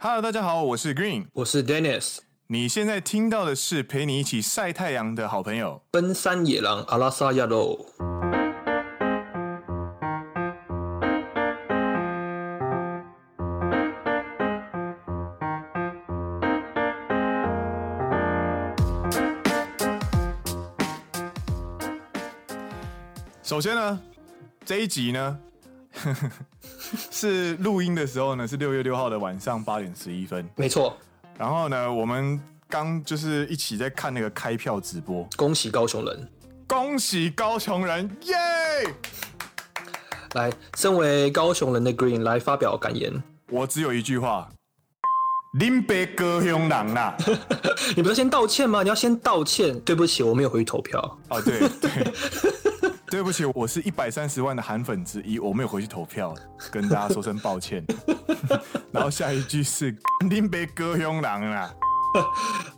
Hello，大家好，我是 Green，我是 Dennis。你现在听到的是陪你一起晒太阳的好朋友——奔山野狼阿拉萨亚罗。首先呢，这一集呢。是录音的时候呢，是六月六号的晚上八点十一分，没错。然后呢，我们刚就是一起在看那个开票直播，恭喜高雄人，恭喜高雄人，耶！来，身为高雄人的 Green 来发表感言。我只有一句话：林北高雄人啦！你不是先道歉吗？你要先道歉，对不起，我没有回去投票。哦，对对。对不起，我是一百三十万的韩粉之一，我没有回去投票，跟大家说声抱歉。然后下一句是肯定被割胸狼啦，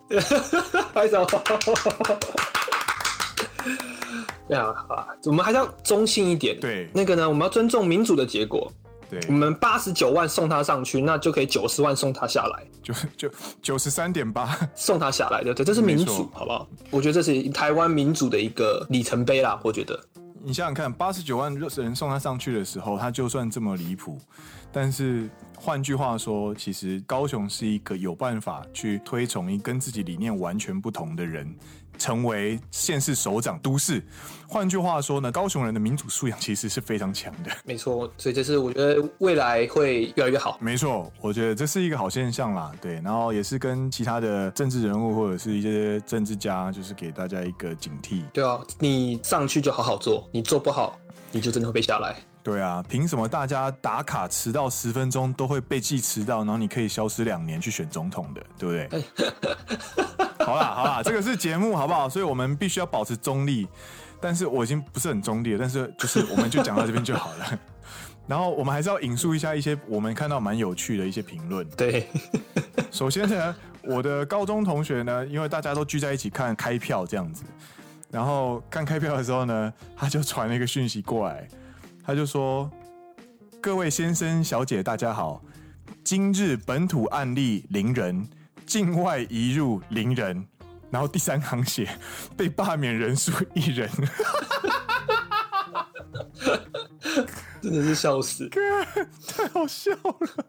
拍手。对啊，我们还是要中性一点。对，那个呢，我们要尊重民主的结果。对，我们八十九万送他上去，那就可以九十万送他下来，就就九十三点八 送他下来，对对，这是民主，好不好？我觉得这是台湾民主的一个里程碑啦，我觉得。你想想看，八十九万人送他上去的时候，他就算这么离谱，但是换句话说，其实高雄是一个有办法去推崇一跟自己理念完全不同的人。成为县市首长都市，换句话说呢，高雄人的民主素养其实是非常强的。没错，所以这是我觉得未来会越来越好。没错，我觉得这是一个好现象啦。对，然后也是跟其他的政治人物或者是一些政治家，就是给大家一个警惕。对啊，你上去就好好做，你做不好，你就真的会被下来。对啊，凭什么大家打卡迟到十分钟都会被记迟到，然后你可以消失两年去选总统的，对不对？好啦好啦，这个是节目好不好？所以我们必须要保持中立。但是我已经不是很中立了，但是就是我们就讲到这边就好了。然后我们还是要引述一下一些我们看到蛮有趣的一些评论。对，首先呢，我的高中同学呢，因为大家都聚在一起看开票这样子，然后看开票的时候呢，他就传了一个讯息过来，他就说：“各位先生小姐，大家好，今日本土案例零人。”境外移入零人，然后第三行写被罢免人数一人，真的是笑死，太好笑了。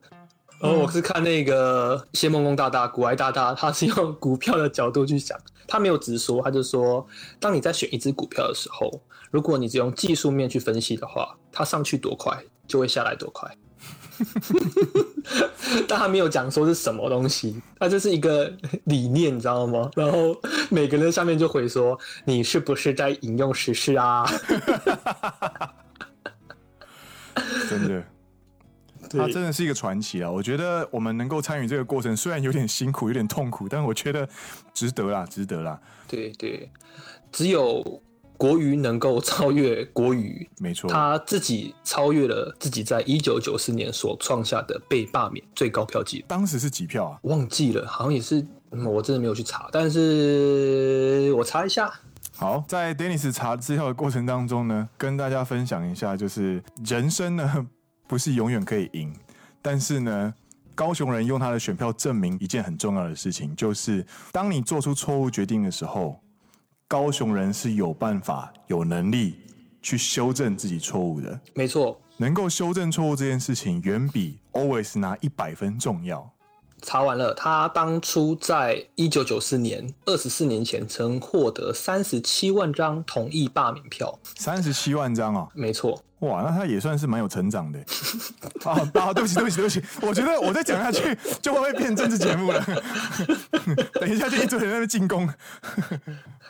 然后我是看那个谢梦工大大、股癌大大，他是用股票的角度去想，他没有直说，他就说，当你在选一只股票的时候，如果你只用技术面去分析的话，它上去多快，就会下来多快。但他没有讲说是什么东西，他这是一个理念，你知道吗？然后每个人下面就回说：“你是不是在引用时事啊？” 真的，他真的是一个传奇啊！我觉得我们能够参与这个过程，虽然有点辛苦，有点痛苦，但我觉得值得啦，值得啦。对对，只有。国瑜能够超越国语，没错，他自己超越了自己在一九九四年所创下的被罢免最高票记录。当时是几票啊？忘记了，好像也是，我真的没有去查，但是我查一下。好，在 Dennis 查资料的过程当中呢，跟大家分享一下，就是人生呢不是永远可以赢，但是呢，高雄人用他的选票证明一件很重要的事情，就是当你做出错误决定的时候。高雄人是有办法、有能力去修正自己错误的。没错，能够修正错误这件事情，远比 always 拿一百分重要。查完了，他当初在一九九四年，二十四年前，曾获得三十七万张同意罢免票。三十七万张啊？没错。哇，那他也算是蛮有成长的。好，好，对不起，对不起，对不起，我觉得我再讲下去就会不会变政治节目了。等一下就一堆人在那边进攻。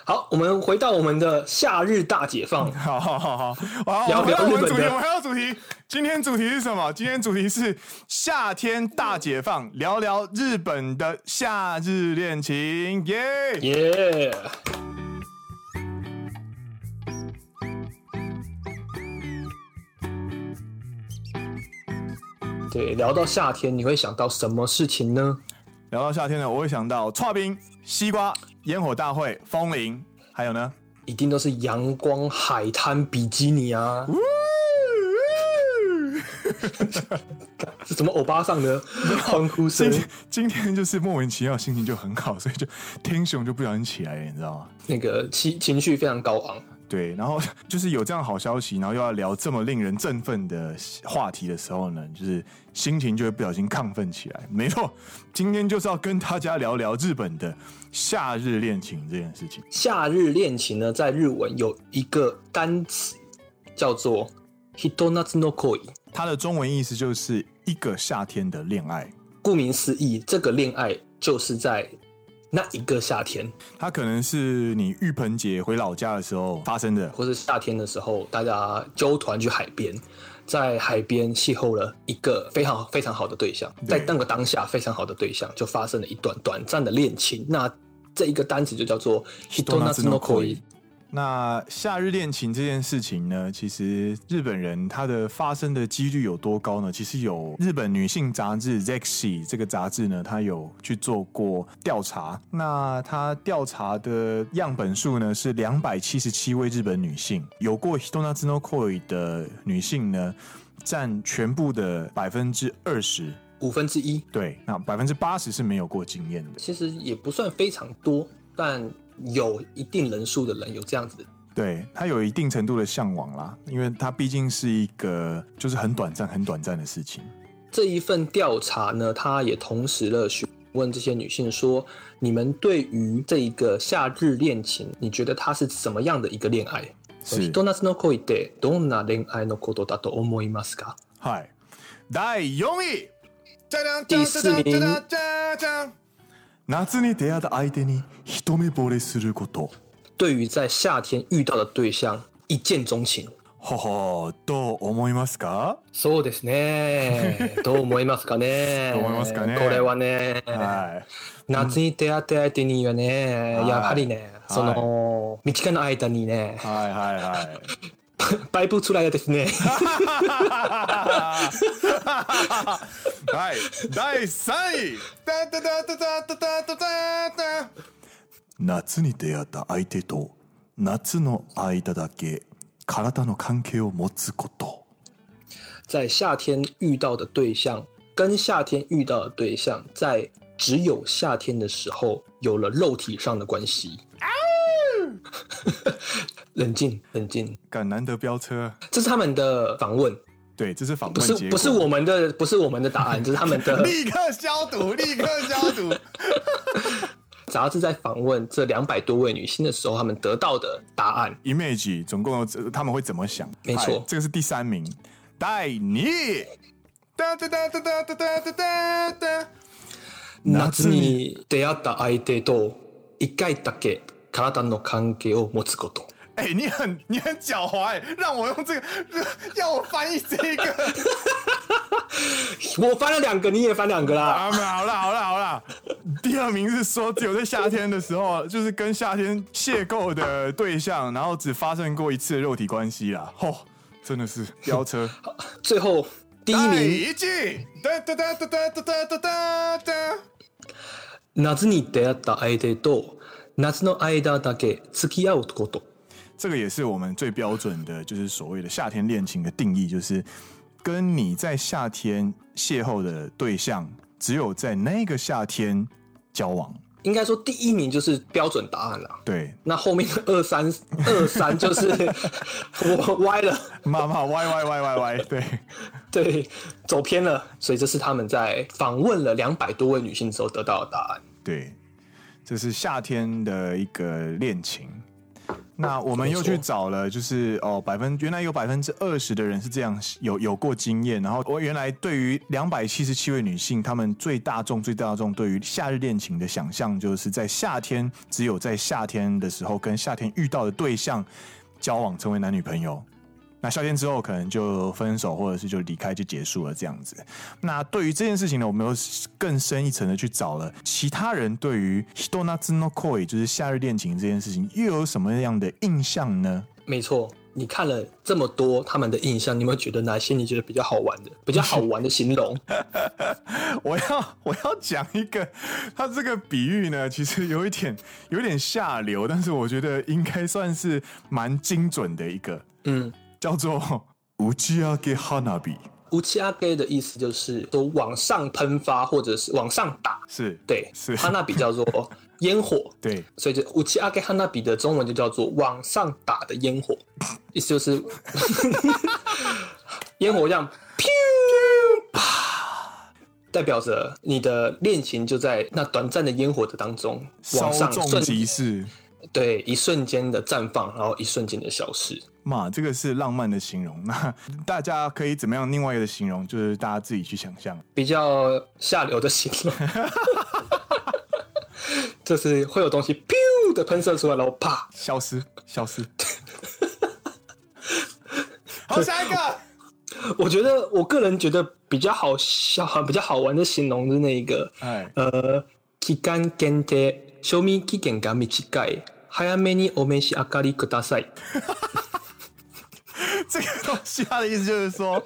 好，我们回到我们的夏日大解放。好好好好，好，聊聊我们主题，我们还有主题。今天主题是什么？今天主题是夏天大解放，聊聊日本的夏日恋情。耶耶！对，聊到夏天，你会想到什么事情呢？聊到夏天呢，我会想到刨冰、西瓜、烟火大会、风铃，还有呢，一定都是阳光、海滩、比基尼啊！是什么欧巴桑的欢呼声？今今天就是莫名其妙心情就很好，所以就天熊就不小心起来了，你知道吗？那个情情绪非常高昂。对，然后 就是有这样好消息，然后又要聊这么令人振奋的话题的时候呢，就是心情就会不小心亢奋起来。没错，今天就是要跟大家聊聊日本的夏日恋情这件事情。夏日恋情呢，在日文有一个单词叫做 “hitonatsu no koi”，它的中文意思就是一个夏天的恋爱。顾名思义，这个恋爱就是在。那一个夏天，它可能是你浴盆节回老家的时候发生的，或是夏天的时候，大家揪团去海边，在海边邂逅了一个非常非常好的对象，在那个当下非常好的对象，就发生了一段短暂的恋情。那这一个单词就叫做 “hitonatsu no koi”。那夏日恋情这件事情呢，其实日本人他的发生的几率有多高呢？其实有日本女性杂志《Zexy》这个杂志呢，他有去做过调查。那他调查的样本数呢是两百七十七位日本女性，有过 hitonatsu no koi 的女性呢，占全部的百分之二十五分之一。对，那百分之八十是没有过经验的。其实也不算非常多，但。有一定人数的人有这样子，对，他有一定程度的向往啦，因为他毕竟是一个就是很短暂、很短暂的事情。这一份调查呢，他也同时了询问这些女性说：“你们对于这一个夏日恋情，你觉得它是什么样的一个恋爱？”是。ヒトナツノコイってどんな恋爱のことだと思いますか？嗨，第四位，第四名。 夏に出会った相手に一目惚れすること。对于在夏天遇到的对象一见钟情。はは、どう思いますか？そうですね。どう思いますかね？どう思いますかね？これはね、はい、夏に出会った相手にはね、はい、やはりね、その、はい、道の间にね、はいはいはい。摆布出来的ですね。はい、第三位。夏に出会った相手と夏の间だけ体の关系を持つこと。在夏天遇到的对象，跟夏天遇到的对象，在只有夏天的时候有了肉体上的关系。 冷静，冷静，敢难得飙车，这是他们的访问。对，这是访问，不是不是我们的，不是我们的答案，这是他们的。立刻消毒，立刻消毒。杂志在访问这两百多位女性的时候，他们得到的答案。Image 总共有他们会怎么想？没错，这个是第三名。第二，哒哒哒哒哒哒哒哒哒。夏に出会った相手と一回だけ体の关系を持つこと。 哎、欸，你很你很狡猾哎，让我用这个，要我翻译这个，我翻了两个，你也翻两个啦。啊，好啦好啦好啦，第二名是说只有在夏天的时候，就是跟夏天邂逅的对象，然后只发生过一次的肉体关系啦。嚯、哦，真的是飙车。最后第一名，第一句，哒哒哒哒哒哒哒哒哒。夏に出会った相手と夏の间だけ付き合うこと。 这个也是我们最标准的，就是所谓的夏天恋情的定义，就是跟你在夏天邂逅的对象，只有在那个夏天交往。应该说第一名就是标准答案了。对，那后面的二三二三就是我歪了，妈妈歪歪歪歪歪，对 对，走偏了。所以这是他们在访问了两百多位女性之后得到的答案。对，这是夏天的一个恋情。那我们又去找了，就是哦，百分原来有百分之二十的人是这样有有过经验，然后我原来对于两百七十七位女性，她们最大众最大众对于夏日恋情的想象，就是在夏天只有在夏天的时候跟夏天遇到的对象交往，成为男女朋友。那夏天之后可能就分手，或者是就离开就结束了这样子。那对于这件事情呢，我们又更深一层的去找了其他人对于 hitonatsu no koi 就是夏日恋情这件事情又有什么样的印象呢？没错，你看了这么多他们的印象，你有没有觉得哪些你觉得比较好玩的、比较好玩的形容？我要我要讲一个，他这个比喻呢，其实有一点有点下流，但是我觉得应该算是蛮精准的一个，嗯。叫做打ち上げ花火，乌漆阿给的意思就是说往上喷发或者是往上打，是对，是。哈纳比叫做烟火，对，所以就乌漆阿给哈纳比的中文就叫做往上打的烟火，意思就是 烟火这样，噗啪，代表着你的恋情就在那短暂的烟火的当中往上稍纵即逝。对，一瞬间的绽放，然后一瞬间的消失。嘛，这个是浪漫的形容。那大家可以怎么样？另外一个的形容就是大家自己去想象。比较下流的形容，就是会有东西噗的喷射出来，然后啪消失，消失。好，下一个。我觉得我个人觉得比较好笑、比较好玩的形容是那个，哎，呃，期间限定。赏味期限が短い。早めにお召し上がりください。这个东西，它的意思就是说，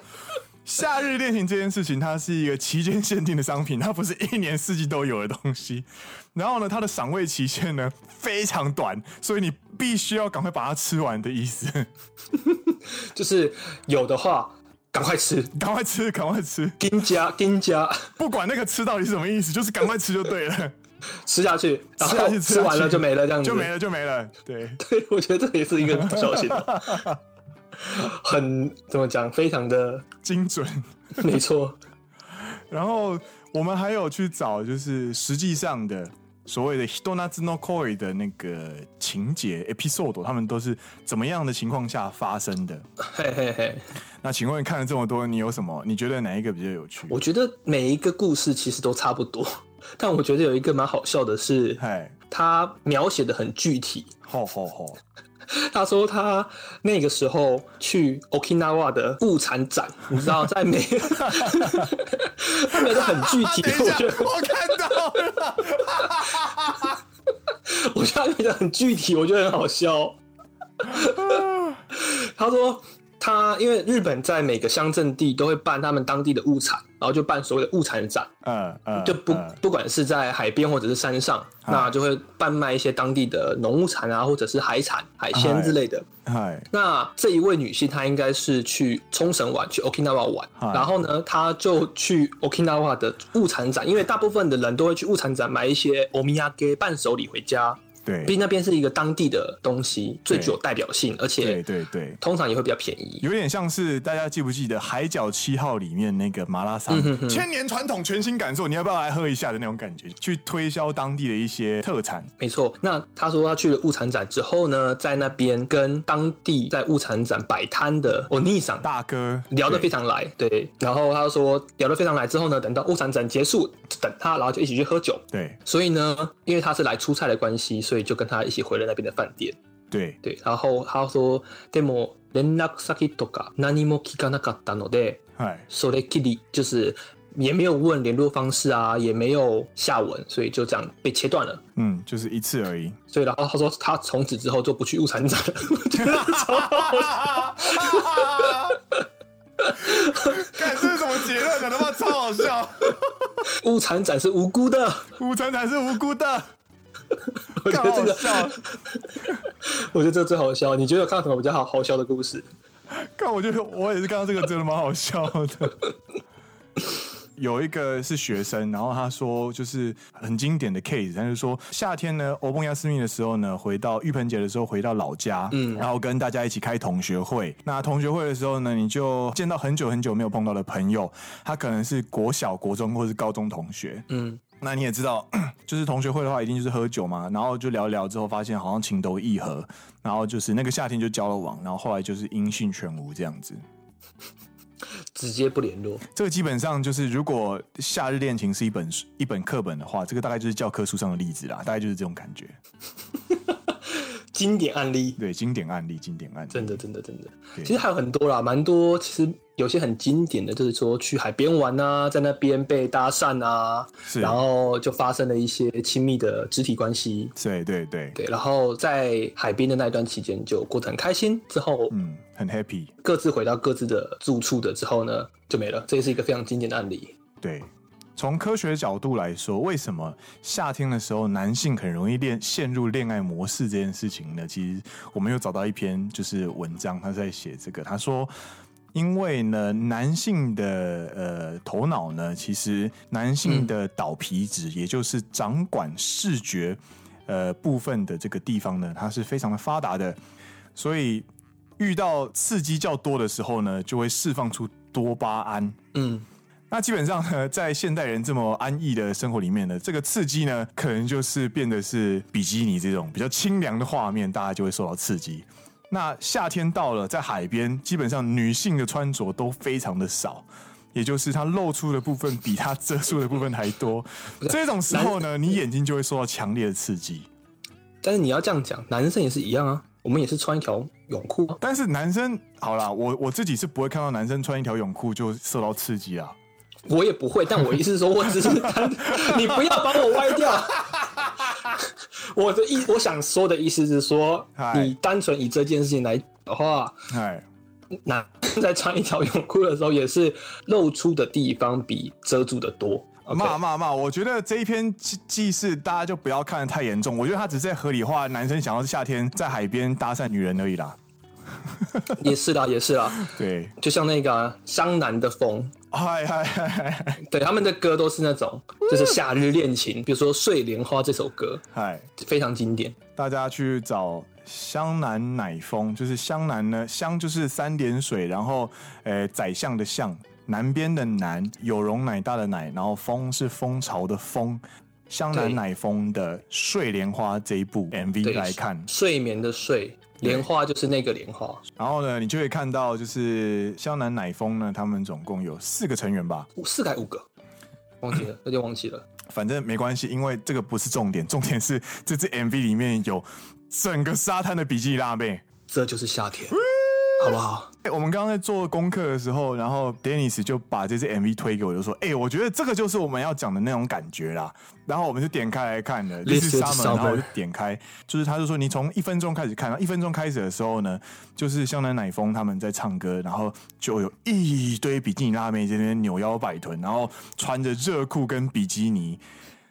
夏日恋情这件事情，它是一个期间限定的商品，它不是一年四季都有的东西。然后呢，它的赏味期限呢非常短，所以你必须要赶快把它吃完的意思。就是有的话，赶快吃，赶快吃，赶快吃。丁家，丁家，不管那个吃到底是什么意思，就是赶快吃就对了。 吃下去，然后吃完了就没了，这样子就没了就没了。对 对，我觉得这也是一个小心，很怎么讲，非常的精准，没错。然后我们还有去找，就是实际上的所谓的 Hitonatsu no Koi 的那个情节 episode，他们都是怎么样的情况下发生的？嘿嘿嘿。那请问看了这么多，你有什么？你觉得哪一个比较有趣？我觉得每一个故事其实都差不多。但我觉得有一个蛮好笑的是，他描写的很具体。好好好，他说他那个时候去 Okinawa 的物产展，你知道在美，他描的很具体。我觉得我看到了，我觉得很具体，我觉得很好笑。他说。他因为日本在每个乡镇地都会办他们当地的物产，然后就办所谓的物产展，嗯嗯，就不不管是在海边或者是山上，那就会贩卖一些当地的农物产啊，或者是海产、海鲜之类的。那这一位女性她应该是去冲绳玩，去 Okinawa 玩，然后呢，她就去 Okinawa 的物产展，因为大部分的人都会去物产展买一些おみやげ伴手礼回家。 对，毕竟那边是一个当地的东西，最具有代表性，而且对对对，通常也会比较便宜。有点像是大家记不记得《海角七号》里面那个马拉桑，千年传统，全新感受，你要不要来喝一下的那种感觉？去推销当地的一些特产。没错。那他说他去了物产展之后呢，在那边跟当地在物产展摆摊的欧尼桑大哥聊得非常来。对。然后他说聊得非常来之后呢，等到物产展结束，等他，然后就一起去喝酒。对。所以呢，因为他是来出差的关系，所所以就跟他一起回了那边的饭店。对对，然后他说：“でも连络先とか何も闻かなかったので，哎，それきり就是也没有问联络方式啊，也没有下文，所以就这样被切断了。嗯，就是一次而已。所以然后他说他从此之后就不去物产展了。我觉得超好笑。看这是什么结论呢？他妈超好笑！物产展是无辜的，物产展是无辜的。” 我觉得这个，我觉得这个最好笑。你觉得有看到什么比较好好笑的故事？看，我觉得我也是看到这个真的蛮好笑的。有一个是学生，然后他说就是很经典的 case，他就说夏天呢，欧蹦亚斯密的时候呢，回到浴盆节的时候回到老家，嗯，然后跟大家一起开同学会。那同学会的时候呢，你就见到很久很久没有碰到的朋友，他可能是国小、国中或是高中同学，嗯。那你也知道，就是同学会的话，一定就是喝酒嘛，然后就聊一聊之后，发现好像情投意合，然后就是那个夏天就交了网，然后后来就是音讯全无这样子，直接不联络。这个基本上就是，如果夏日恋情是一本一本课本的话，这个大概就是教科书上的例子啦，大概就是这种感觉。经典案例，对，经典案例，经典案例，真的，真的，真的。其实还有很多啦，蛮多。其实有些很经典的，就是说去海边玩啊，在那边被搭讪啊，然后就发生了一些亲密的肢体关系。对，对，对，对。然后在海边的那一段期间就过得很开心，之后嗯，很 happy，各自回到各自的住处的之后呢，就没了。这也是一个非常经典的案例。对。从科学角度来说，为什么夏天的时候男性很容易恋陷入恋爱模式这件事情呢？其实我们又找到一篇就是文章，他在写这个。他说，因为呢，男性的呃头脑呢，其实男性的岛皮质，也就是掌管视觉呃部分的这个地方呢，它是非常的发达的，所以遇到刺激较多的时候呢，就会释放出多巴胺。嗯。那基本上呢，在现代人这么安逸的生活里面呢，这个刺激呢，可能就是变得是比基尼这种比较清凉的画面，大家就会受到刺激。那夏天到了，在海边，基本上女性的穿着都非常的少，也就是它露出的部分比它遮住的部分还多。这种时候呢，你眼睛就会受到强烈的刺激。但是你要这样讲，男生也是一样啊，我们也是穿一条泳裤啊。但是男生好啦，我我自己是不会看到男生穿一条泳裤就受到刺激啊。我也不会，但我意思是说，我只是你不要把我歪掉。我的意，我想说的意思是说，你单纯以这件事情来的话，那在穿一条泳裤的时候，也是露出的地方比遮住的多。骂骂骂！我觉得这一篇记事大家就不要看得太严重。我觉得他只是在合理化男生想要夏天在海边搭讪女人而已啦。也是啦，也是啦。对，就像那个湘南的风。嗨嗨嗨！对，他们的歌都是那种，就是夏日恋情，比如说《睡莲花》这首歌，嗨，非常经典。大家去找湘南奶风，就是湘南呢，湘就是三点水，然后呃，宰相的相，南边的南，有容乃大的乃，然后风是蜂巢的风，湘南乃风的《睡莲花》这一部 MV 来看，睡眠的睡。莲花就是那个莲花，然后呢，你就会看到，就是湘南乃风呢，他们总共有四个成员吧，五四个还五个，忘记了，那就忘记了。反正没关系，因为这个不是重点，重点是这支 MV 里面有整个沙滩的比基尼辣妹，这就是夏天。好不好？欸，我们刚刚在做功课的时候，然后 Dennis 就把这支 MV 推给我，就说：“哎，欸，我觉得这个就是我们要讲的那种感觉啦。”然后我们就点开来看的，This is Summer，然后我就点开，就是他就说：“你从一分钟开始看，一分钟开始的时候呢，就是湘南乃风他们在唱歌，然后就有一堆比基尼辣妹在那边扭腰摆臀，然后穿着热裤跟比基尼，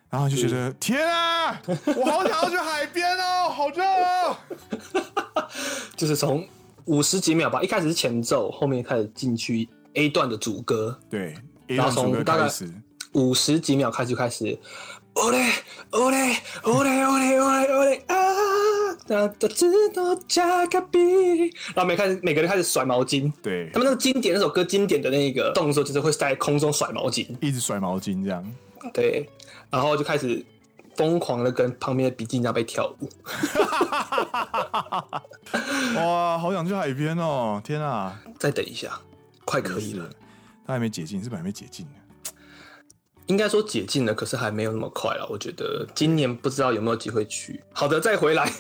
然后就觉得天啊，我好想要去海边哦，好热哦，就是从。五十几秒吧，一开始是前奏，后面开始进去 A 段的主歌，对，然后从大概五十几秒开始就开始，哦嘞哦嘞哦嘞哦嘞哦嘞哦嘞啊，哒哒哒哒加个比，然后每开始每个人开始甩毛巾，对，他们那个经典那首歌经典的那个动作就是会在空中甩毛巾，一直甩毛巾这样，对，然后就开始。疯狂的跟旁边的比基尼那边跳舞，哇，好想去海边哦！天啊，再等一下，快可以了。他还没解禁，是不是还没解禁呢？应该说解禁了，可是还没有那么快了。我觉得今年不知道有没有机会去。好的，再回来。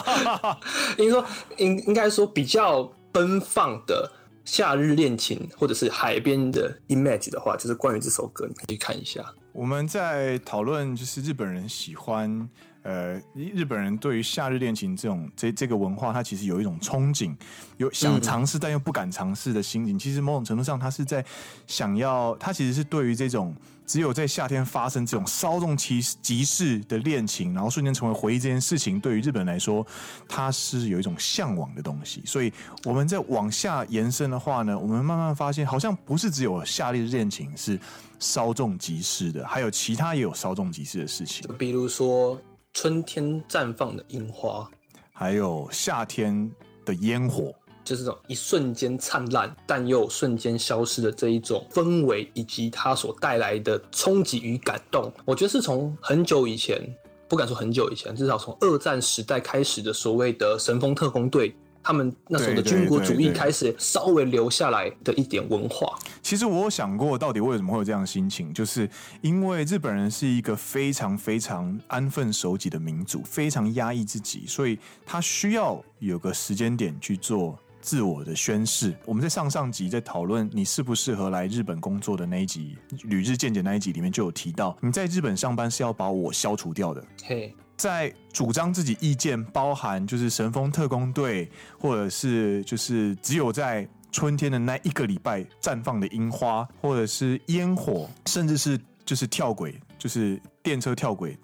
应该说，应应该说比较奔放的夏日恋情，或者是海边的 image 的话，就是关于这首歌，你可以看一下。我们在讨论，就是日本人喜欢，呃，日本人对于夏日恋情这种这这个文化，它其实有一种憧憬，有想尝试但又不敢尝试的心情。其实某种程度上，他是在想要，他其实是对于这种只有在夏天发生这种稍纵即即逝的恋情，然后瞬间成为回忆这件事情，对于日本人来说，它是有一种向往的东西。所以我们在往下延伸的话呢，我们慢慢发现，好像不是只有夏日恋情是。稍纵即逝的，还有其他也有稍纵即逝的事情，比如说春天绽放的樱花，还有夏天的烟火，就是这种一瞬间灿烂，但又瞬间消失的这一种氛围，以及它所带来的冲击与感动。我觉得是从很久以前，不敢说很久以前，至少从二战时代开始的所谓的神风特工队。他们那时候的军国主义开始稍微留下来的一点文化。其实我有想过，到底为什么会有这样的心情？就是因为日本人是一个非常非常安分守己的民族，非常压抑自己，所以他需要有个时间点去做自我的宣誓。我们在上上集在讨论你适不适合来日本工作的那一集《旅日见解》那一集里面就有提到，你在日本上班是要把我消除掉的。嘿。在主张自己意见，包含就是神风特攻队，或者是就是只有在春天的那一个礼拜绽放的樱花，或者是烟火，甚至是就是跳轨，就是电车跳轨，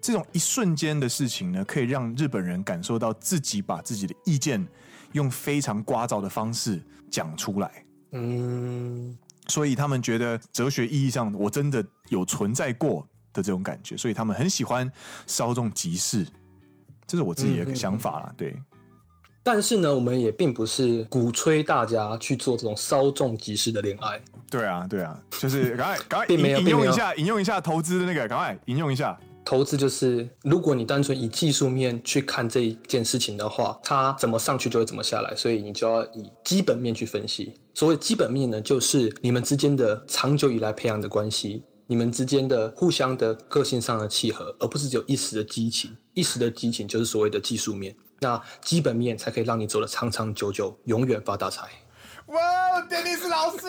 这种一瞬间的事情呢，可以让日本人感受到自己把自己的意见用非常聒噪的方式讲出来。嗯，所以他们觉得哲学意义上我真的有存在过的这种感觉，所以他们很喜欢稍纵即逝，这是我自己的想法啦。嗯嗯对，但是呢，我们也并不是鼓吹大家去做这种稍纵即逝的恋爱。对啊，对啊，就是赶快赶快引引用一下，引用一下投资的那个，赶快引用一下。投资就是，如果你单纯以技术面去看这一件事情的话，它怎么上去就会怎么下来，所以你就要以基本面去分析。所谓基本面呢，就是你们之间的长久以来培养的关系，你们之间的互相的个性上的契合，而不是只有一时的激情。一时的激情就是所谓的技术面，那基本面才可以让你走得长长久久，永远发大财。哇，丹尼斯老师！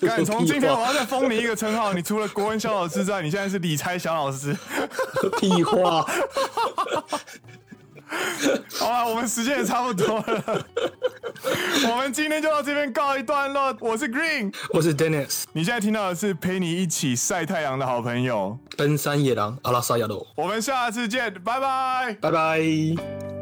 敢 从今天我要再封你一个称号，你除了国文小老师之外，你现在是理财小老师。屁话。好了，我们时间也差不多了，我们今天就到这边告一段落。我是 Green，我是 Dennis。你现在听到的是陪你一起晒太阳的好朋友——登山野狼阿拉萨亚罗。我们下次见，拜拜，拜拜。